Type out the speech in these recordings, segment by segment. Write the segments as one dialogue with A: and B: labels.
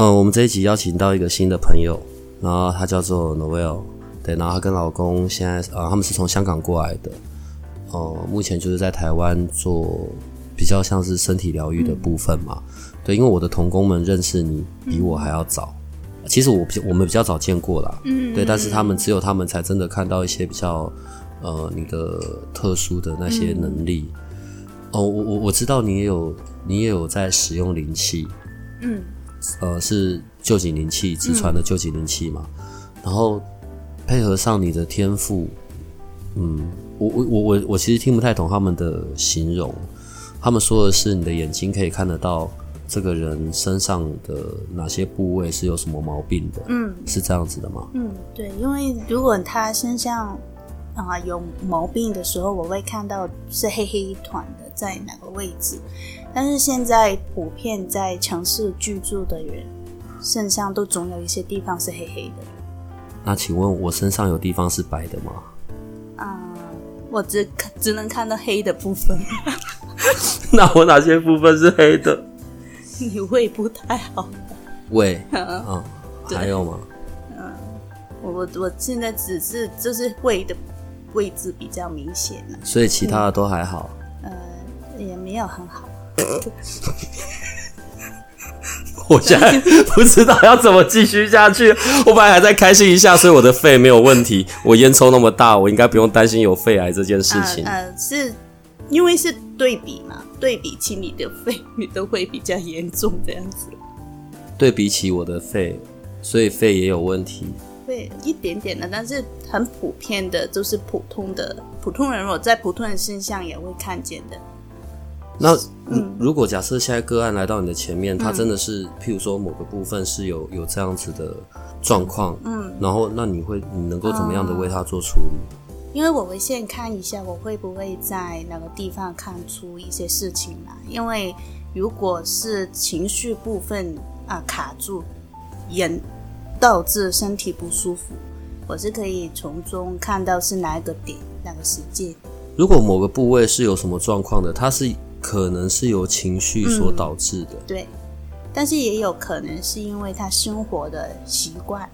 A: 嗯，我们这一集邀请到一个新的朋友，然后他叫做 Noel，对，然后他跟老公现在呃，他们是从香港过来的，哦，目前就是在台湾做比较像是身体疗愈的部分嘛，对，因为我的同工们认识你比我还要早，其实我比我们比较早见过啦，嗯，对，但是他们只有他们才真的看到一些比较呃你的特殊的那些能力，哦，我我我知道你也有你也有在使用灵气，嗯。呃，是旧景灵气直传的旧景灵气嘛？然后配合上你的天赋，嗯，我我我我我其实听不太懂他们的形容。他们说的是你的眼睛可以看得到这个人身上的哪些部位是有什么毛病的，嗯，是这样子的吗？
B: 嗯，对，因为如果他身上啊有毛病的时候，我会看到是黑黑一团的在哪个位置。但是现在普遍在城市居住的人身上都总有一些地方是黑黑的。
A: 那请问我身上有地方是白的吗？
B: 啊，我只只能看到黑的部分。
A: 那我哪些部分是黑的？
B: 你胃不太好。
A: 胃，嗯，还有吗？
B: 嗯，我我我现在只是就是胃的位置比较明显了。
A: 所以其他的都还好。
B: 呃，也没有很好。
A: 我现在不知道要怎么继续下去。我本来还在开心一下，所以我的肺没有问题。我烟抽那么大，我应该不用担心有肺癌这件事情。
B: 呃，是因为是对比嘛？对比起你的肺，你都会比较严重这样子。
A: 对比起我的肺，所以肺也有问题。
B: 会一点点的，但是很普遍的，就是普通的普通人，我在普通人身上也会看见的。
A: 那如果假设现在个案来到你的前面，他真的是，譬如说某个部分是有有这样子的状况，嗯，然后那你会你能够怎么样的为他做处理？
B: 因为我会先看一下，我会不会在哪个地方看出一些事情来。因为如果是情绪部分啊卡住，人导致身体不舒服，我是可以从中看到是哪一个点、哪个时间。
A: 如果某个部位是有什么状况的，它是。可能是由情绪所导致的，
B: 对，但是也有可能是因为他生活的习惯，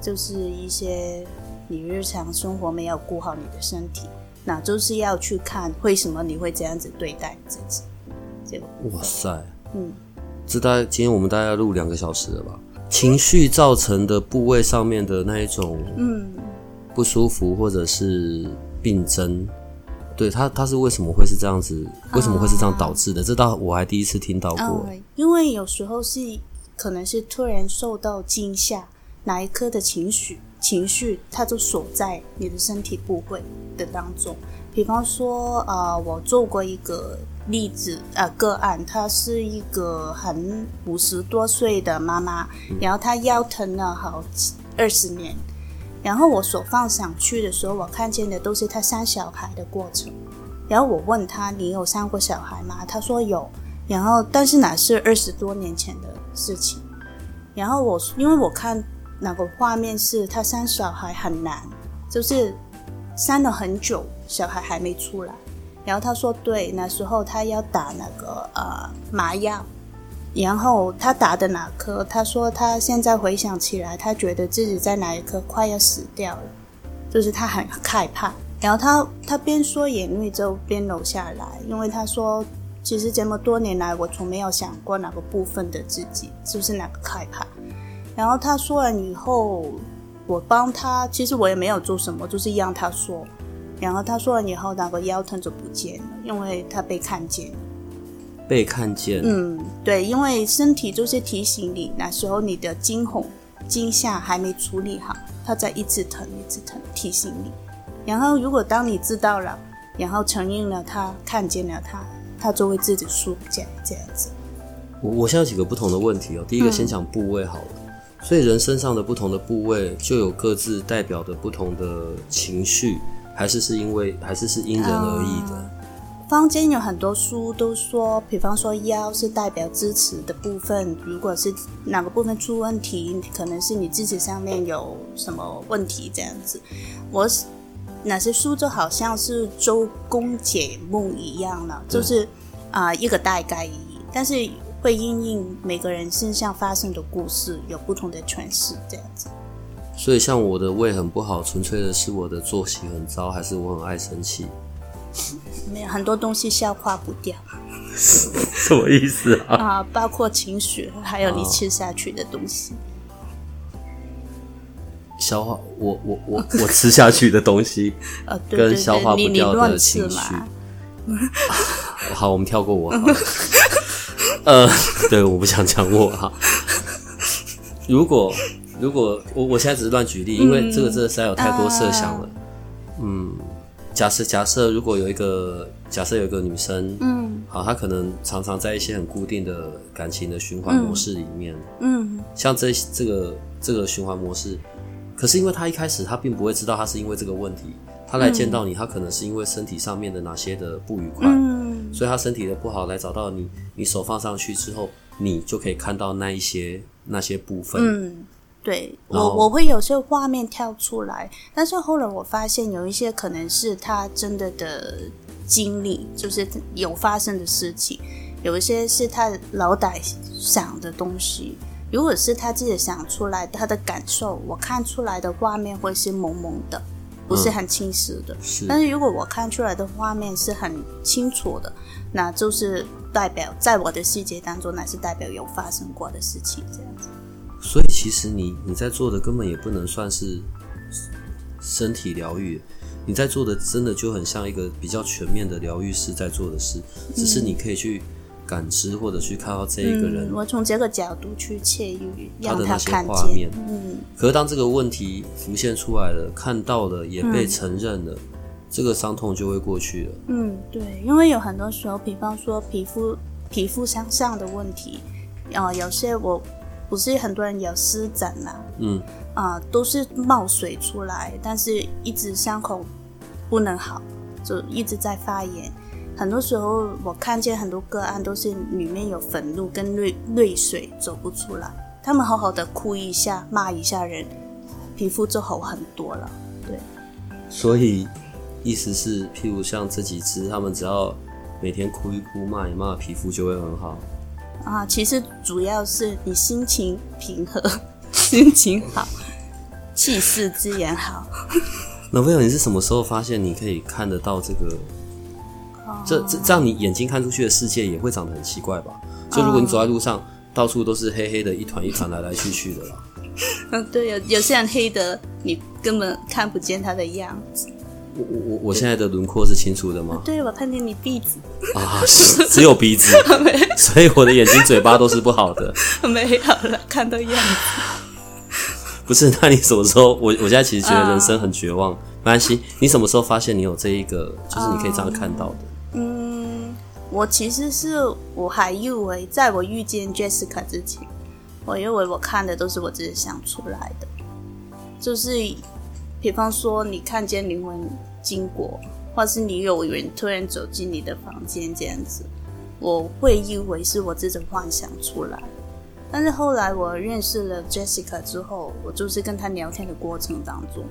B: 就是一些你日常生活没有顾好你的身体，那就是要去看为什么你会这样子对待自己。这个
A: 哇塞，嗯，这大概今天我们大概录两个小时了吧？情绪造成的部位上面的那一种，嗯，不舒服或者是病症。对他，他是为什么会是这样子？为什么会是这样导致的？这倒我还第一次听到过。
B: 因为有时候是可能是突然受到惊吓，哪一颗的情绪情绪，它就锁在你的身体部位的当中。比方说，呃，我做过一个例子，呃，个案，她是一个很五十多岁的妈妈，然后她腰疼了好二十年。然后我所放上去的时候，我看见的都是他生小孩的过程。然后我问他：“你有生过小孩吗？”他说有。然后，但是那是二十多年前的事情。然后我因为我看那个画面是他生小孩很难，就是生了很久，小孩还没出来。然后他说：“对，那时候他要打那个呃麻药。”然后他打的哪颗？他说他现在回想起来，他觉得自己在哪一颗快要死掉了，就是他很害怕。然后他他边说眼泪就边流下来，因为他说其实这么多年来，我从没有想过哪个部分的自己就是哪个害怕。然后他说完以后，我帮他，其实我也没有做什么，就是让他说。然后他说完以后，那个腰疼就不见了，因为他被看见。
A: 被看见，
B: 嗯，对，因为身体就是提醒你，那时候你的惊恐、惊吓还没处理好，它在一直疼、一直疼，提醒你。然后，如果当你知道了，然后承认了，它看见了他，他就会自己疏解这样子。
A: 我我现在有几个不同的问题哦。第一个先讲部位好了，所以人身上的不同的部位就有各自代表的不同的情绪，还是是因为还是是因人而异的？
B: 坊间有很多书都说，比方说腰是代表支持的部分，如果是哪个部分出问题，可能是你自己上面有什么问题这样子。我哪些书就好像是周公解梦一样了，就是啊一个大概而已，但是会因应每个人身上发生的故事有不同的诠释这样子。
A: 所以像我的胃很不好，纯粹的是我的作息很糟，还是我很爱生气？
B: 没有很多东西消化不掉，
A: 什么意思啊？
B: 啊，包括情绪，还有你吃下去的东西。
A: 消化我我我 我吃下去的东西，
B: 呃，对
A: 跟消化不掉的
B: 情
A: 绪。好，我们跳过我。呃，对，我不想讲我哈。如果如果我我现在只是乱举例，因为这个真的实在有太多设想了。嗯。假设假设如果有一个假设有一个女生，嗯，好，她可能常常在一些很固定的感情的循环模式里面，嗯，像这这个这个循环模式，可是因为她一开始她并不会知道她是因为这个问题，她来见到你，她可能是因为身体上面的哪些的不愉快，嗯，所以她身体的不好来找到你，你手放上去之后，你就可以看到那一些那些部分，嗯。
B: 对我，我会有些画面跳出来，但是后来我发现有一些可能是他真的的经历，就是有发生的事情；有一些是他脑袋想的东西。如果是他自己想出来，他的感受，我看出来的画面会是蒙蒙的，不是很清晰的。但是如果我看出来的画面是很清楚的，那就是代表在我的世界当中，那是代表有发生过的事情，这样子。
A: 所以其实你你在做的根本也不能算是身体疗愈，你在做的真的就很像一个比较全面的疗愈师在做的事，只是你可以去感知或者去看到这一个人，
B: 我从这个角度去切入，
A: 他的
B: 那
A: 些画面。嗯，可是当这个问题浮现出来了，看到了也被承认了，这个伤痛就会过去了。
B: 嗯，对，因为有很多时候，比方说皮肤皮肤向上的问题，啊，有些我。不是很多人有湿疹啦，嗯啊，都是冒水出来，但是一直伤口不能好，就一直在发炎。很多时候我看见很多个案都是里面有粉怒跟泪泪水走不出来，他们好好的哭一下骂一下人，皮肤就好很多了。对，
A: 所以意思是，譬如像这几只，他们只要每天哭一哭骂一骂，皮肤就会很好。
B: 啊，其实主要是你心情平和，心情好，气势自然好。
A: 男朋友，你是什么时候发现你可以看得到这个？这这这样，你眼睛看出去的世界也会长得很奇怪吧？就如果你走在路上，到处都是黑黑的一团一团来来去去的啦。
B: 嗯，对，有有些人黑的，你根本看不见他的样子。
A: 我我我我现在的轮廓是清楚的吗？
B: 对，我看见你鼻子
A: 啊，只有鼻子，所以我的眼睛、嘴巴都是不好的。
B: 没有了，看到样子。
A: 不是，那你什么时候？我我现在其实觉得人生很绝望。没关系，你什么时候发现你有这一个，就是你可以这样看到的？
B: 嗯，我其实是我还以为，在我遇见 Jessica 之前，我以为我看的都是我自己想出来的，就是。比方说，你看见灵魂经过，或是你有人突然走进你的房间这样子，我会以为是我自己幻想出来。但是后来我认识了 Jessica 之后，我就是跟她聊天的过程当中，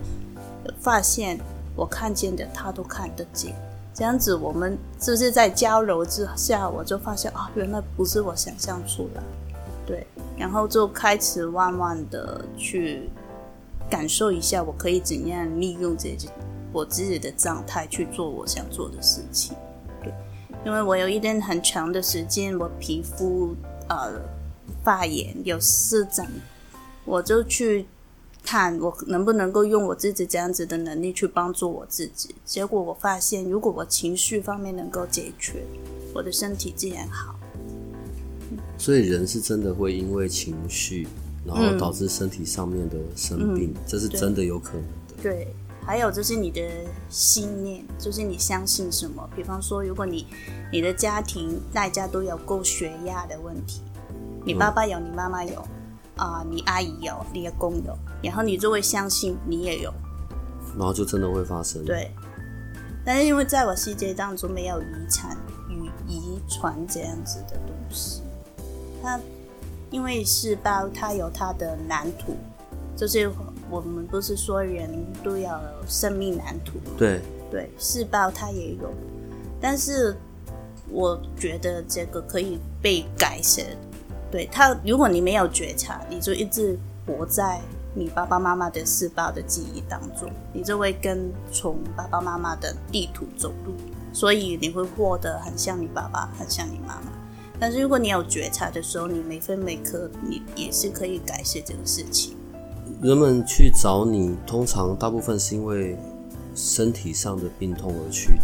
B: 发现我看见的她都看得见。这样子，我们就是在交流之下，我就发现啊，原来不是我想象出来。对，然后就开始慢慢的去。感受一下，我可以怎样利用这我自己的状态去做我想做的事情。对，因为我有一段很长的时间，我皮肤呃发炎有湿疹，我就去看我能不能够用我自己这样子的能力去帮助我自己。结果我发现，如果我情绪方面能够解决，我的身体自然好。
A: 所以人是真的会因为情绪。然后导致身体上面的生病，这是真的有可能的。
B: 对，还有就是你的信念，就是你相信什么。比方说，如果你你的家庭大家都有高血压的问题，你爸爸有，你妈妈有，啊、你阿姨有，你的公有，然后你就会相信你也有，
A: 然后就真的会发生。，
B: 对。但是因为在我世界当中没有遗产与遗传这样子的东西，它因为世胞它有它的蓝图，就是我们不是说人都要有生命蓝图吗
A: 对，
B: 对，世胞它也有，但是我觉得这个可以被改写。对它，如果你没有觉察，你就一直活在你爸爸妈妈的世胞的记忆当中，你就会跟从爸爸妈妈的地图走路，所以你会过得很像你爸爸，很像你妈妈。但是如果你有觉察的时候，你每分每刻你也是可以改写这个事情。
A: 人们去找你，通常大部分是因为身体上的病痛而去的。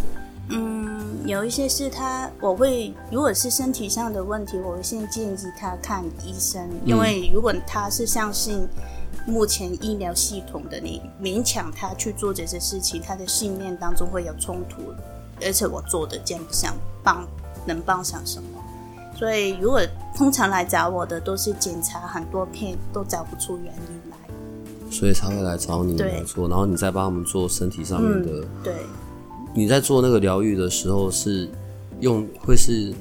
B: 嗯，有一些是他，我会如果是身体上的问题，我会先建议他看医生，因为如果他是相信目前医疗系统的，你勉强他去做这些事情，他的信念当中会有冲突，而且我做的见不上帮能帮上什么。所以，如果通常来找我的都是检查很多片都找不出原因来，
A: 所以才会来找你做，然后你再帮他们做身体上面的。
B: 对，
A: 你在做那个疗愈的时候，是用会是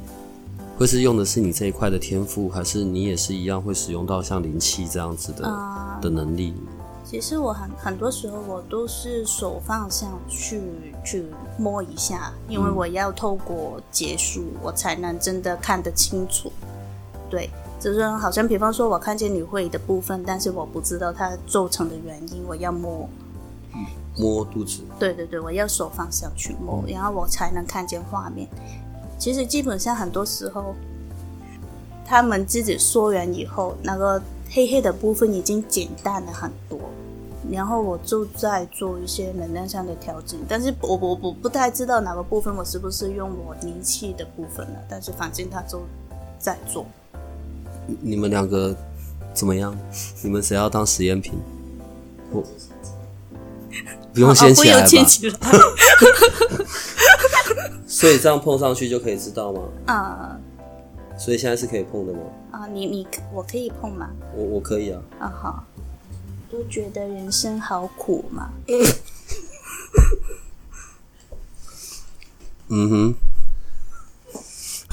A: 会是用的是你这一块的天赋，还是你也是一样会使用到像灵气这样子的、
B: 啊
A: 的能力？
B: 其实我很很多时候我都是手放上去去摸一下，因为我要透过结束，我才能真的看得清楚。对，就是好像比方说，我看见你会的部分，但是我不知道它构成的原因，我要摸。
A: 摸肚子，
B: 对对对，我要手放上去摸，然后我才能看见画面。其实基本上很多时候，他们自己说完以后，那个黑黑的部分已经减淡了很多，然后我就在做一些能量上的调整。但是我我我不太知道哪个部分我是不是用我灵气的部分了，但是反正他就在做。
A: 你你们两个怎么样？你们谁要当实验品？我不用掀
B: 哦，不
A: 起来吧？所以这样碰上去就可以知道吗？
B: 啊
A: 所以现在是可以碰的吗？
B: 啊！你你我可以碰吗？
A: 我我可以啊。
B: 啊好，都觉得人生好苦嘛。
A: 嗯哼，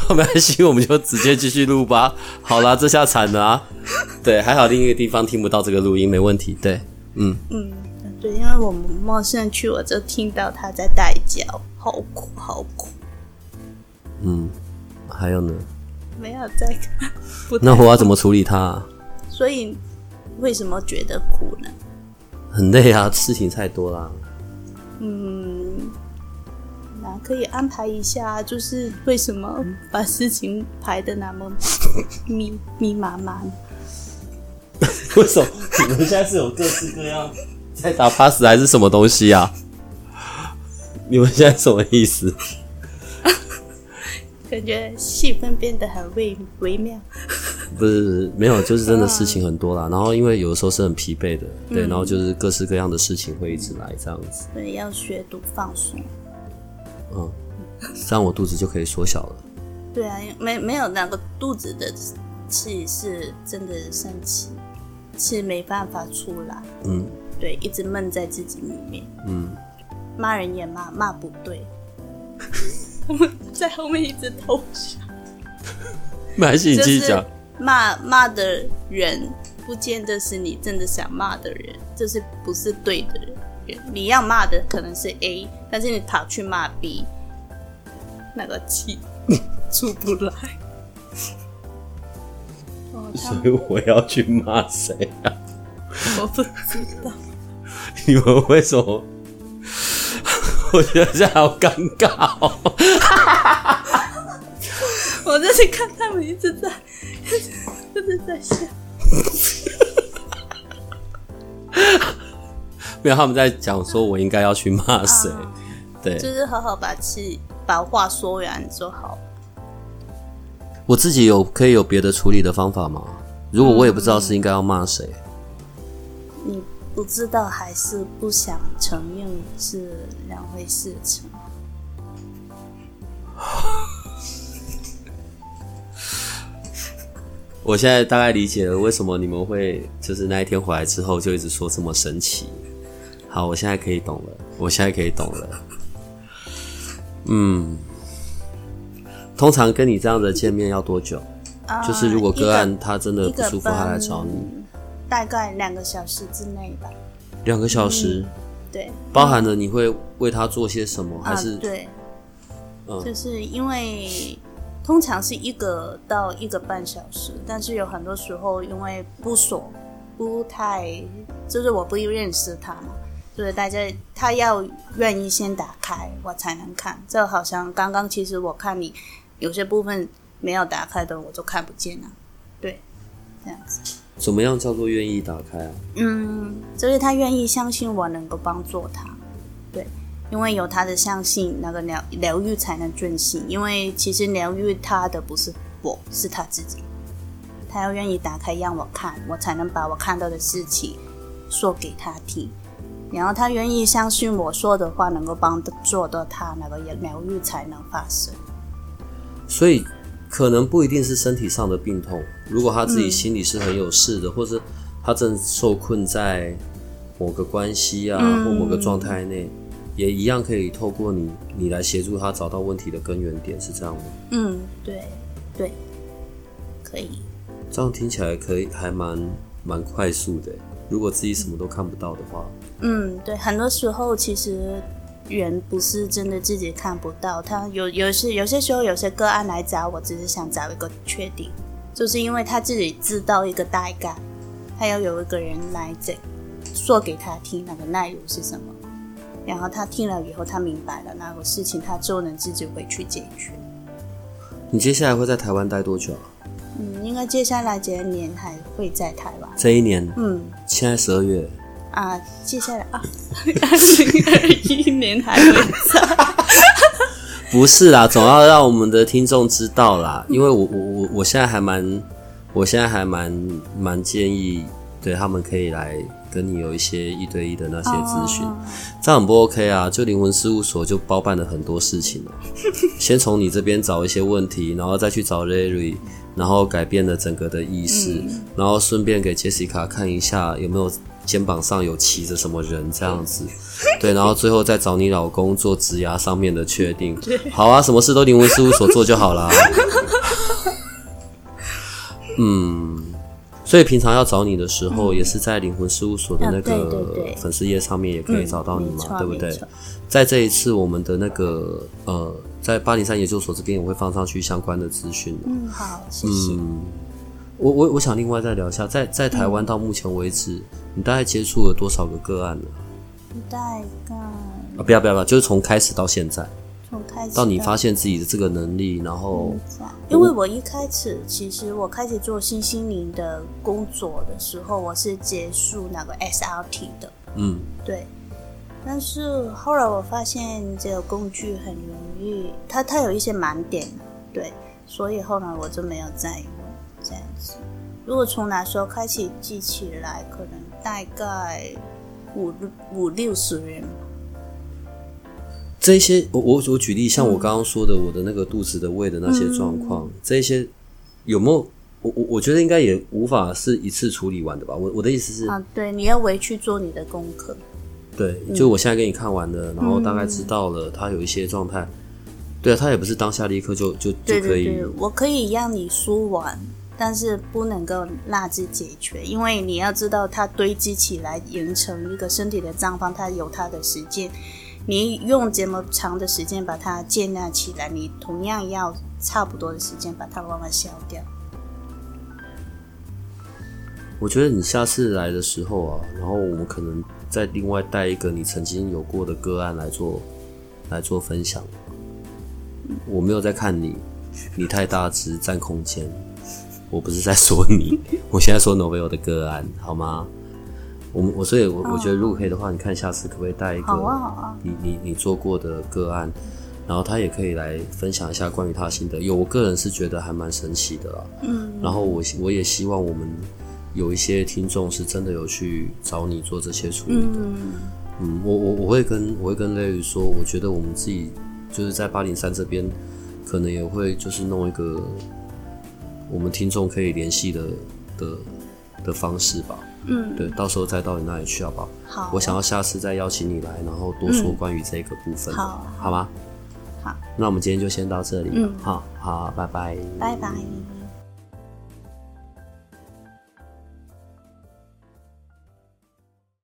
A: 没关系，我们就直接继续录吧。好啦，这下惨了啊！对，还好另一个地方听不到这个录音，没问题。对，嗯，
B: 嗯，对，因为我们陌生人去，我就听到他在带脚，好苦，好苦。
A: 嗯，还有呢？
B: 没有在看，
A: 那我要怎么处理它、啊？
B: 所以为什么觉得苦呢？
A: 很累啊，事情太多啦。
B: 嗯，那可以安排一下，就是为什么把事情排的那么 密密麻麻呢？
A: 为什么你们现在是有各式各样在打 pass 还是什么东西啊？你们现在什么意思？
B: 感觉气氛变得很微微妙。
A: 不是没有，就是真的事情很多啦。然后因为有的时候是很疲惫的，对，然后就是各式各样的事情会一直来这样子。
B: 所以要学读放松。
A: 嗯，这样我肚子就可以缩小了。
B: 对啊，没没有那个肚子的气是真的生气，是没办法出来。
A: 嗯
B: 对，一直闷在自己里面，
A: 嗯，
B: 骂人也骂，骂不对。他们在后面一直偷笑，
A: 没关系，你
B: 就是
A: 继续讲。
B: 骂骂的人，不见得是你真的想骂的人，这是不是对的人？你要骂的可能是 A，但是你跑去骂 B，那个气出不来。哦，
A: 所以我要去骂谁啊？
B: 我不知道。
A: 你们为什么？我觉得这好尴尬哦。
B: 我就是看他们一直在，一直在笑。
A: 没有，他们在讲说我应该要去骂谁。对
B: 就是好好把气把话说完就好。
A: 我自己有可以有别的处理的方法吗？如果我也不知道是应该要骂谁，
B: 你不知道还是不想承认是两回事情。
A: 我现在大概理解了为什么你们会就是那一天回来之后就一直说这么神奇。好，我现在可以懂了，我现在可以懂了。嗯，通常跟你这样的见面要多久？就是如果个案他真的不舒服，他来找你，
B: 大概两个小时之内吧。
A: 两个小时，
B: 对，
A: 包含了你会为他做些什么？还是
B: 对，就是因为通常是一个到一个半小时，但是有很多时候因为不熟，不太，就是我不认识他嘛，就是大家他要愿意先打开，我才能看。这好像刚刚其实我看你有些部分。没有打开的我就看不见了，对，这样子。
A: 怎么样叫做愿意打开啊？
B: 嗯，就是他愿意相信我能够帮助他，对，因为有他的相信，那个疗疗愈才能进行。因为其实疗愈他的不是我，是他自己。他要愿意打开让我看，我才能把我看到的事情说给他听。然后他愿意相信我说的话能够帮助到他，那个疗愈才能发生。
A: 所以。可能不一定是身体上的病痛，如果他自己心里是很有事的，或是他正受困在某个关系啊或某个状态内，也一样可以透过你，你来协助他找到问题的根源点，是这样吗？
B: 嗯，对，对，可以。
A: 这样听起来可以，还蛮蛮快速的。如果自己什么都看不到的话，
B: 嗯，对，很多时候其实。人不是真的自己看不到，他有有些有些时候有些个案来找我，只是想找一个确定，就是因为他自己知道一个大概，他要有一个人来这说给他听那个内容是什么，然后他听了以后，他明白了那个事情，他就能自己回去解决。
A: 你接下来会在台湾待多久啊？
B: 嗯，应该接下来这一年还会在台湾。
A: 这一年，嗯，现在十二月。
B: 啊，接下来啊，二零二一年还会在？
A: 不是啦，总要让我们的听众知道啦，因为我我我我现在还蛮，我现在还蛮蛮建议，对他们可以来跟你有一些一对一的那些咨询，这样很不 OK 啊？就灵魂事务所就包办了很多事情了，先从你这边找一些问题，然后再去找 Larry，然后改变了整个的意识，然后顺便给 Jessica 看一下有没有。肩膀上有骑着什么人这样子，对，然后最后再找你老公做指牙上面的确定。好啊，什么事都灵魂事务所做就好啦。嗯，所以平常要找你的时候，也是在灵魂事务所的那个粉丝页上面也可以找到你嘛，对不对？在这一次我们的那个呃，在八零三研究所这边也会放上去相关的资讯。
B: 嗯，好，谢谢。
A: 我我我想另外再聊一下，在在台湾到目前为止，你大概接触了多少个个案呢？
B: 大概
A: 啊，不要不要不要，就是从开始到现在，
B: 从开始
A: 到你发现自己的这个能力，然后，
B: 因为我一开始其实我开始做新心灵的工作的时候，我是结束那个 SRT 的，嗯，对，但是后来我发现这个工具很容易，它它有一些盲点，对，所以后来我就没有再。这样子，如果从那时候开始记起来，可能大概五五六十人。
A: 这些，我我我举例，像我刚刚说的，我的那个肚子的胃的那些状况，这些有没有？我我我觉得应该也无法是一次处理完的吧。我我的意思是，
B: 啊，对，你要回去做你的功课。
A: 对，就我现在给你看完了，然后大概知道了他有一些状态。对啊，他也不是当下立刻就就就可以。
B: 我可以让你说完。但是不能够立即解决，因为你要知道，它堆积起来形成一个身体的脏方，它有它的时间。你用这么长的时间把它建立起来，你同样要差不多的时间把它慢慢消掉。
A: 我觉得你下次来的时候啊，然后我们可能再另外带一个你曾经有过的个案来做来做分享。我没有在看你，你太大只占空间。我不是在说你，我现在说 Novel 的个案，好吗？我我所以，我我觉得如果可以的话，你看下次可不可以带一个你你你做过的个案，然后他也可以来分享一下关于他心得。有我个人是觉得还蛮神奇的啦。嗯。然后我我也希望我们有一些听众是真的有去找你做这些处理的。嗯。嗯，我我我会跟我会跟雷雨说，我觉得我们自己就是在八零三这边，可能也会就是弄一个。我们听众可以联系的的的方式吧。
B: 嗯，
A: 对，到时候再到你那里去好不好？
B: 好，
A: 我想要下次再邀请你来，然后多说关于这个部分，
B: 好
A: 好吗？
B: 好，
A: 那我们今天就先到这里。
B: 嗯
A: 好好，拜拜。
B: 拜拜。